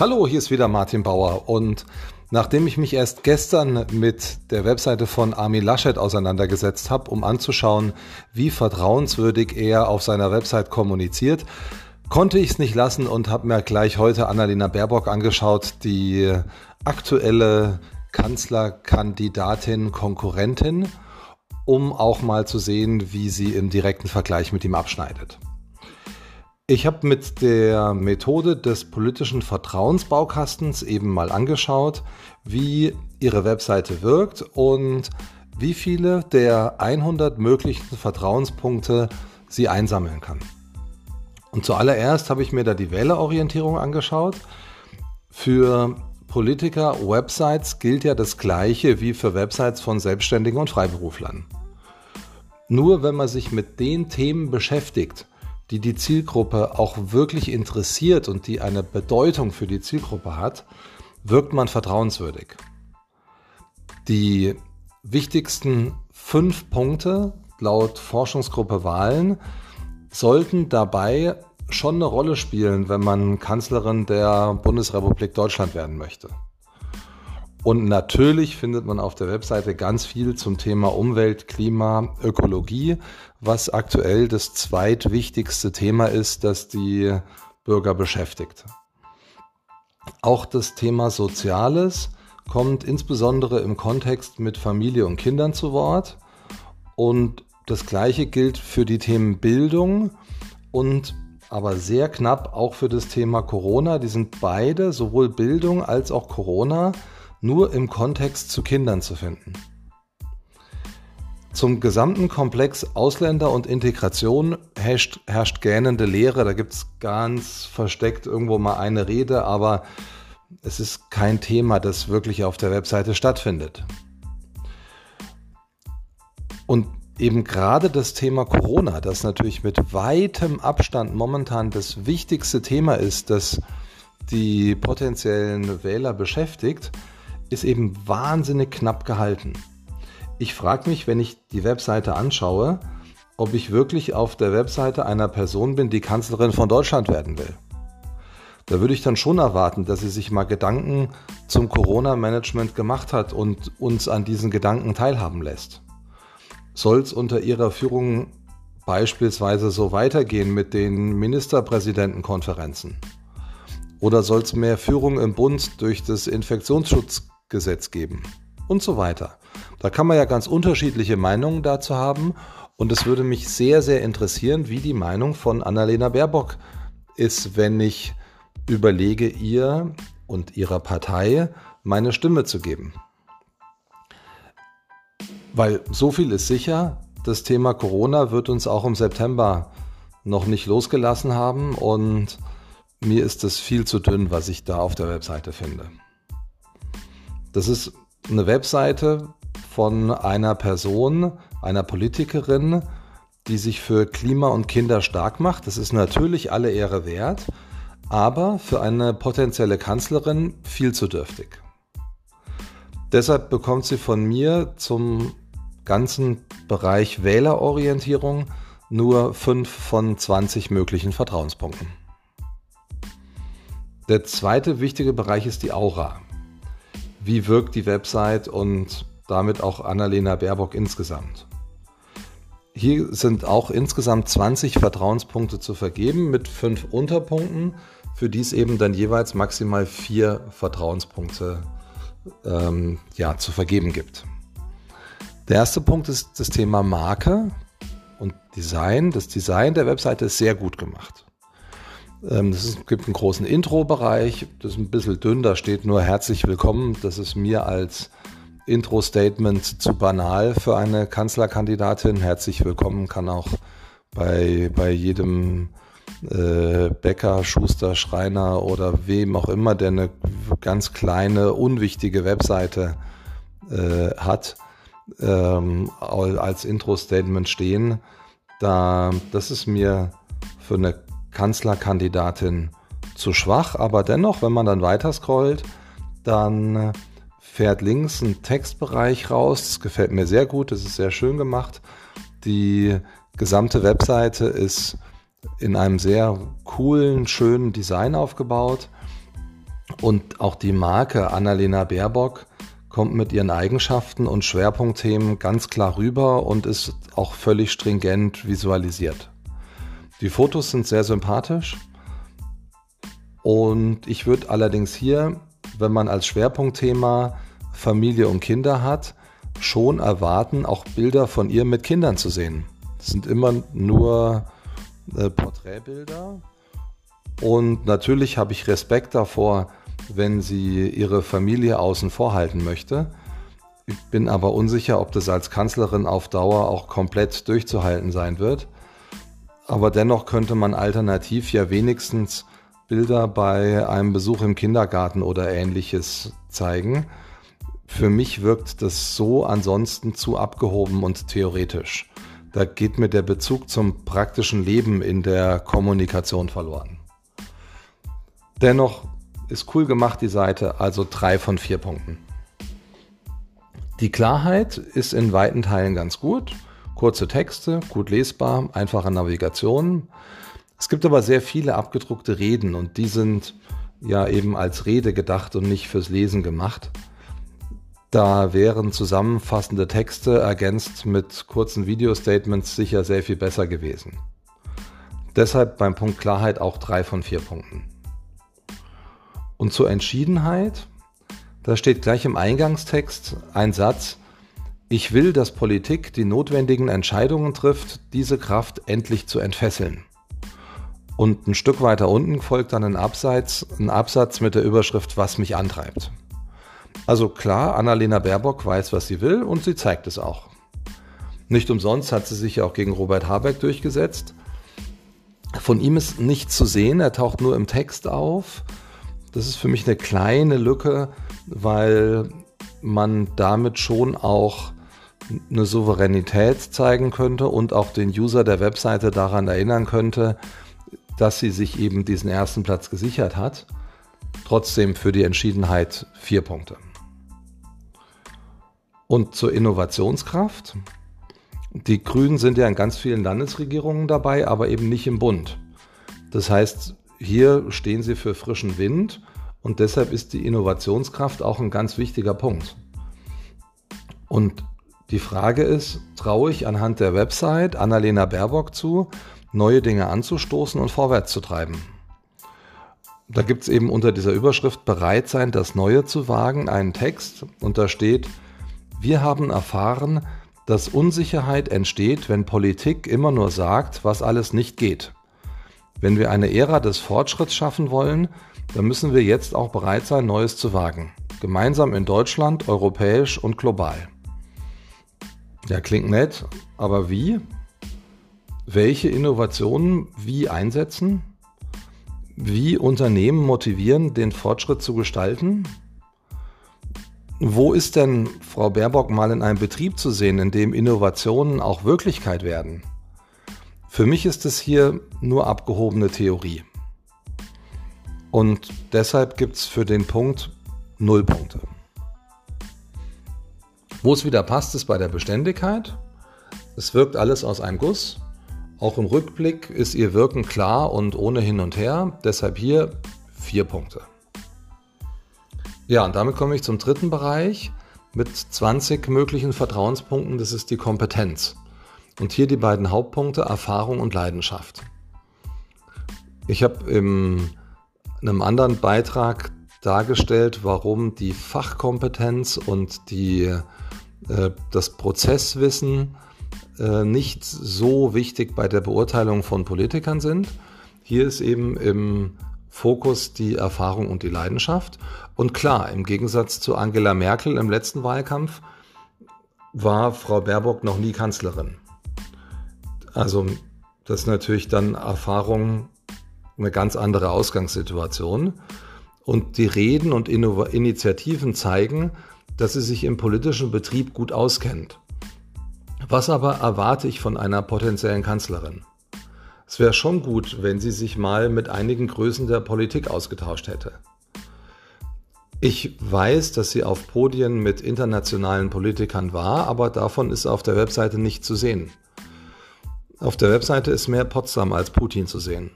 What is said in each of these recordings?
Hallo, hier ist wieder Martin Bauer und nachdem ich mich erst gestern mit der Webseite von Armin Laschet auseinandergesetzt habe, um anzuschauen, wie vertrauenswürdig er auf seiner Website kommuniziert, konnte ich es nicht lassen und habe mir gleich heute Annalena Baerbock angeschaut, die aktuelle Kanzlerkandidatin, Konkurrentin, um auch mal zu sehen, wie sie im direkten Vergleich mit ihm abschneidet. Ich habe mit der Methode des politischen Vertrauensbaukastens eben mal angeschaut, wie Ihre Webseite wirkt und wie viele der 100 möglichen Vertrauenspunkte sie einsammeln kann. Und zuallererst habe ich mir da die Wählerorientierung angeschaut. Für Politiker-Websites gilt ja das Gleiche wie für Websites von Selbstständigen und Freiberuflern. Nur wenn man sich mit den Themen beschäftigt, die die Zielgruppe auch wirklich interessiert und die eine Bedeutung für die Zielgruppe hat, wirkt man vertrauenswürdig. Die wichtigsten fünf Punkte laut Forschungsgruppe Wahlen sollten dabei schon eine Rolle spielen, wenn man Kanzlerin der Bundesrepublik Deutschland werden möchte. Und natürlich findet man auf der Webseite ganz viel zum Thema Umwelt, Klima, Ökologie, was aktuell das zweitwichtigste Thema ist, das die Bürger beschäftigt. Auch das Thema Soziales kommt insbesondere im Kontext mit Familie und Kindern zu Wort. Und das Gleiche gilt für die Themen Bildung und aber sehr knapp auch für das Thema Corona. Die sind beide, sowohl Bildung als auch Corona, nur im Kontext zu Kindern zu finden. Zum gesamten Komplex Ausländer und Integration herrscht, herrscht gähnende Leere. Da gibt es ganz versteckt irgendwo mal eine Rede, aber es ist kein Thema, das wirklich auf der Webseite stattfindet. Und eben gerade das Thema Corona, das natürlich mit weitem Abstand momentan das wichtigste Thema ist, das die potenziellen Wähler beschäftigt, ist eben wahnsinnig knapp gehalten. Ich frage mich, wenn ich die Webseite anschaue, ob ich wirklich auf der Webseite einer Person bin, die Kanzlerin von Deutschland werden will. Da würde ich dann schon erwarten, dass sie sich mal Gedanken zum Corona-Management gemacht hat und uns an diesen Gedanken teilhaben lässt. Soll es unter ihrer Führung beispielsweise so weitergehen mit den Ministerpräsidentenkonferenzen? Oder soll es mehr Führung im Bund durch das Infektionsschutz Gesetz geben und so weiter. Da kann man ja ganz unterschiedliche Meinungen dazu haben und es würde mich sehr, sehr interessieren, wie die Meinung von Annalena Baerbock ist, wenn ich überlege, ihr und ihrer Partei meine Stimme zu geben. Weil so viel ist sicher, das Thema Corona wird uns auch im September noch nicht losgelassen haben und mir ist es viel zu dünn, was ich da auf der Webseite finde. Das ist eine Webseite von einer Person, einer Politikerin, die sich für Klima und Kinder stark macht. Das ist natürlich alle Ehre wert, aber für eine potenzielle Kanzlerin viel zu dürftig. Deshalb bekommt sie von mir zum ganzen Bereich Wählerorientierung nur 5 von 20 möglichen Vertrauenspunkten. Der zweite wichtige Bereich ist die Aura wie wirkt die Website und damit auch Annalena Baerbock insgesamt. Hier sind auch insgesamt 20 Vertrauenspunkte zu vergeben mit fünf Unterpunkten, für die es eben dann jeweils maximal vier Vertrauenspunkte ähm, ja, zu vergeben gibt. Der erste Punkt ist das Thema Marke und Design. Das Design der Webseite ist sehr gut gemacht. Ähm, es gibt einen großen Intro-Bereich, das ist ein bisschen dünn, da steht nur herzlich willkommen. Das ist mir als Intro-Statement zu banal für eine Kanzlerkandidatin. Herzlich willkommen kann auch bei, bei jedem äh, Bäcker, Schuster, Schreiner oder wem auch immer, der eine ganz kleine, unwichtige Webseite äh, hat, ähm, als Intro-Statement stehen. Da, das ist mir für eine Kanzlerkandidatin zu schwach, aber dennoch, wenn man dann weiter scrollt, dann fährt links ein Textbereich raus. Das gefällt mir sehr gut, das ist sehr schön gemacht. Die gesamte Webseite ist in einem sehr coolen, schönen Design aufgebaut. Und auch die Marke Annalena Baerbock kommt mit ihren Eigenschaften und Schwerpunktthemen ganz klar rüber und ist auch völlig stringent visualisiert. Die Fotos sind sehr sympathisch und ich würde allerdings hier, wenn man als Schwerpunktthema Familie und Kinder hat, schon erwarten, auch Bilder von ihr mit Kindern zu sehen. Das sind immer nur äh, Porträtbilder. Und natürlich habe ich Respekt davor, wenn sie ihre Familie außen vor halten möchte. Ich bin aber unsicher, ob das als Kanzlerin auf Dauer auch komplett durchzuhalten sein wird. Aber dennoch könnte man alternativ ja wenigstens Bilder bei einem Besuch im Kindergarten oder ähnliches zeigen. Für mich wirkt das so ansonsten zu abgehoben und theoretisch. Da geht mir der Bezug zum praktischen Leben in der Kommunikation verloren. Dennoch ist cool gemacht, die Seite, also drei von vier Punkten. Die Klarheit ist in weiten Teilen ganz gut. Kurze Texte, gut lesbar, einfache Navigation. Es gibt aber sehr viele abgedruckte Reden und die sind ja eben als Rede gedacht und nicht fürs Lesen gemacht. Da wären zusammenfassende Texte ergänzt mit kurzen Videostatements sicher sehr viel besser gewesen. Deshalb beim Punkt Klarheit auch drei von vier Punkten. Und zur Entschiedenheit, da steht gleich im Eingangstext ein Satz, ich will, dass Politik die notwendigen Entscheidungen trifft, diese Kraft endlich zu entfesseln. Und ein Stück weiter unten folgt dann ein Absatz, ein Absatz mit der Überschrift Was mich antreibt. Also klar, Annalena Baerbock weiß, was sie will und sie zeigt es auch. Nicht umsonst hat sie sich auch gegen Robert Habeck durchgesetzt. Von ihm ist nichts zu sehen, er taucht nur im Text auf. Das ist für mich eine kleine Lücke, weil man damit schon auch eine Souveränität zeigen könnte und auch den User der Webseite daran erinnern könnte, dass sie sich eben diesen ersten Platz gesichert hat. Trotzdem für die Entschiedenheit vier Punkte. Und zur Innovationskraft. Die Grünen sind ja in ganz vielen Landesregierungen dabei, aber eben nicht im Bund. Das heißt, hier stehen sie für frischen Wind und deshalb ist die Innovationskraft auch ein ganz wichtiger Punkt. Und die Frage ist, traue ich anhand der Website Annalena Baerbock zu, neue Dinge anzustoßen und vorwärts zu treiben? Da gibt es eben unter dieser Überschrift bereit sein, das Neue zu wagen, einen Text und da steht, wir haben erfahren, dass Unsicherheit entsteht, wenn Politik immer nur sagt, was alles nicht geht. Wenn wir eine Ära des Fortschritts schaffen wollen, dann müssen wir jetzt auch bereit sein, Neues zu wagen. Gemeinsam in Deutschland, europäisch und global. Ja, klingt nett, aber wie? Welche Innovationen wie einsetzen? Wie Unternehmen motivieren, den Fortschritt zu gestalten? Wo ist denn Frau Baerbock mal in einem Betrieb zu sehen, in dem Innovationen auch Wirklichkeit werden? Für mich ist es hier nur abgehobene Theorie. Und deshalb gibt es für den Punkt null Punkte. Wo es wieder passt, ist bei der Beständigkeit. Es wirkt alles aus einem Guss. Auch im Rückblick ist ihr Wirken klar und ohne hin und her. Deshalb hier vier Punkte. Ja, und damit komme ich zum dritten Bereich mit 20 möglichen Vertrauenspunkten. Das ist die Kompetenz. Und hier die beiden Hauptpunkte Erfahrung und Leidenschaft. Ich habe in einem anderen Beitrag dargestellt, warum die Fachkompetenz und die, äh, das Prozesswissen äh, nicht so wichtig bei der Beurteilung von Politikern sind. Hier ist eben im Fokus die Erfahrung und die Leidenschaft. Und klar, im Gegensatz zu Angela Merkel im letzten Wahlkampf war Frau Baerbock noch nie Kanzlerin. Also das ist natürlich dann Erfahrung eine ganz andere Ausgangssituation. Und die Reden und Initiativen zeigen, dass sie sich im politischen Betrieb gut auskennt. Was aber erwarte ich von einer potenziellen Kanzlerin? Es wäre schon gut, wenn sie sich mal mit einigen Größen der Politik ausgetauscht hätte. Ich weiß, dass sie auf Podien mit internationalen Politikern war, aber davon ist auf der Webseite nicht zu sehen. Auf der Webseite ist mehr Potsdam als Putin zu sehen.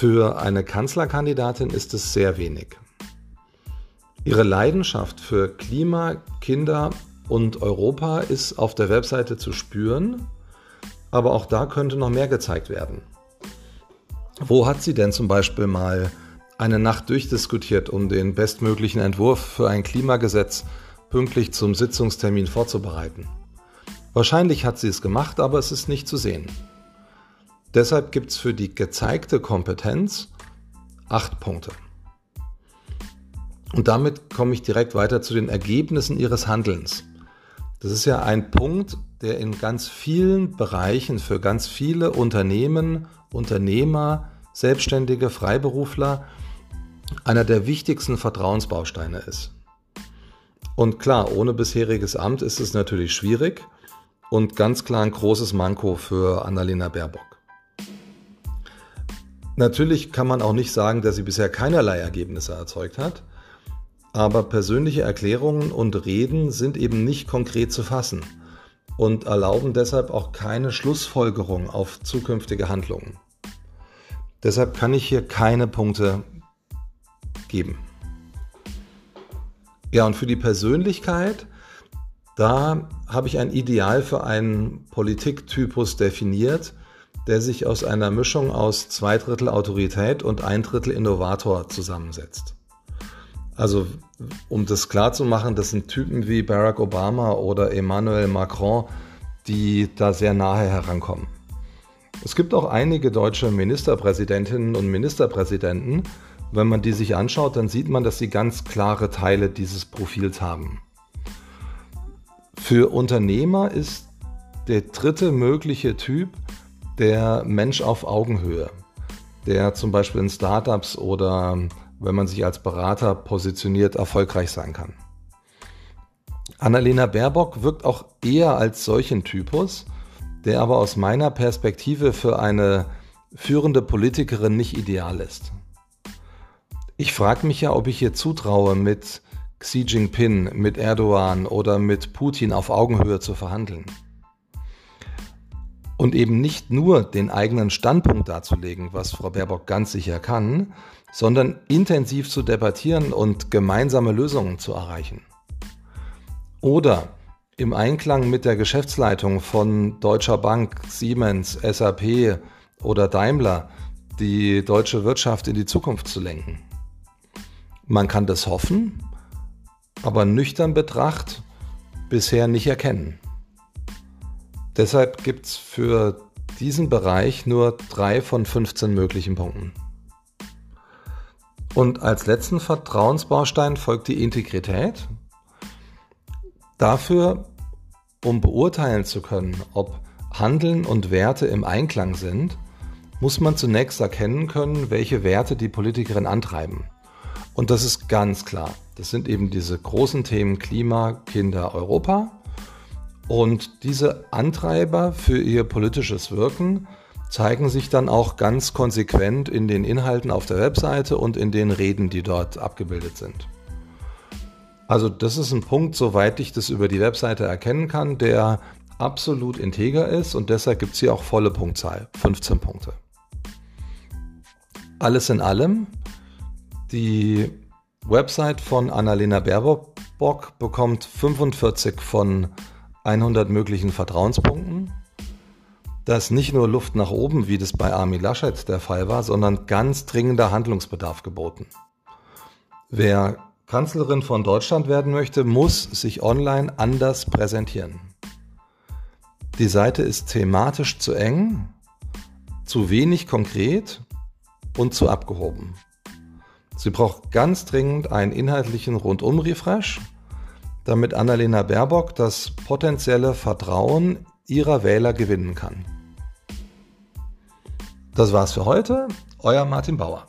Für eine Kanzlerkandidatin ist es sehr wenig. Ihre Leidenschaft für Klima, Kinder und Europa ist auf der Webseite zu spüren, aber auch da könnte noch mehr gezeigt werden. Wo hat sie denn zum Beispiel mal eine Nacht durchdiskutiert, um den bestmöglichen Entwurf für ein Klimagesetz pünktlich zum Sitzungstermin vorzubereiten? Wahrscheinlich hat sie es gemacht, aber es ist nicht zu sehen. Deshalb gibt es für die gezeigte Kompetenz acht Punkte. Und damit komme ich direkt weiter zu den Ergebnissen ihres Handelns. Das ist ja ein Punkt, der in ganz vielen Bereichen für ganz viele Unternehmen, Unternehmer, Selbstständige, Freiberufler einer der wichtigsten Vertrauensbausteine ist. Und klar, ohne bisheriges Amt ist es natürlich schwierig und ganz klar ein großes Manko für Annalena Baerbock. Natürlich kann man auch nicht sagen, dass sie bisher keinerlei Ergebnisse erzeugt hat, aber persönliche Erklärungen und Reden sind eben nicht konkret zu fassen und erlauben deshalb auch keine Schlussfolgerung auf zukünftige Handlungen. Deshalb kann ich hier keine Punkte geben. Ja, und für die Persönlichkeit, da habe ich ein Ideal für einen Politiktypus definiert, der sich aus einer Mischung aus zwei Drittel Autorität und ein Drittel Innovator zusammensetzt. Also, um das klar zu machen, das sind Typen wie Barack Obama oder Emmanuel Macron, die da sehr nahe herankommen. Es gibt auch einige deutsche Ministerpräsidentinnen und Ministerpräsidenten. Wenn man die sich anschaut, dann sieht man, dass sie ganz klare Teile dieses Profils haben. Für Unternehmer ist der dritte mögliche Typ der Mensch auf Augenhöhe, der zum Beispiel in Startups oder wenn man sich als Berater positioniert, erfolgreich sein kann. Annalena Baerbock wirkt auch eher als solchen Typus, der aber aus meiner Perspektive für eine führende Politikerin nicht ideal ist. Ich frage mich ja, ob ich ihr zutraue, mit Xi Jinping, mit Erdogan oder mit Putin auf Augenhöhe zu verhandeln. Und eben nicht nur den eigenen Standpunkt darzulegen, was Frau Baerbock ganz sicher kann, sondern intensiv zu debattieren und gemeinsame Lösungen zu erreichen. Oder im Einklang mit der Geschäftsleitung von Deutscher Bank, Siemens, SAP oder Daimler die deutsche Wirtschaft in die Zukunft zu lenken. Man kann das hoffen, aber nüchtern betracht bisher nicht erkennen. Deshalb gibt es für diesen Bereich nur drei von 15 möglichen Punkten. Und als letzten Vertrauensbaustein folgt die Integrität. Dafür, um beurteilen zu können, ob Handeln und Werte im Einklang sind, muss man zunächst erkennen können, welche Werte die Politikerin antreiben. Und das ist ganz klar. Das sind eben diese großen Themen Klima, Kinder, Europa. Und diese Antreiber für ihr politisches Wirken zeigen sich dann auch ganz konsequent in den Inhalten auf der Webseite und in den Reden, die dort abgebildet sind. Also das ist ein Punkt, soweit ich das über die Webseite erkennen kann, der absolut integer ist und deshalb gibt es hier auch volle Punktzahl, 15 Punkte. Alles in allem, die Website von Annalena Baerbock bekommt 45 von 100 möglichen Vertrauenspunkten da ist nicht nur Luft nach oben, wie das bei Armin Laschet der Fall war, sondern ganz dringender Handlungsbedarf geboten. Wer Kanzlerin von Deutschland werden möchte, muss sich online anders präsentieren. Die Seite ist thematisch zu eng, zu wenig konkret und zu abgehoben. Sie braucht ganz dringend einen inhaltlichen Rundum-Refresh, damit Annalena Baerbock das potenzielle Vertrauen ihrer Wähler gewinnen kann. Das war's für heute. Euer Martin Bauer.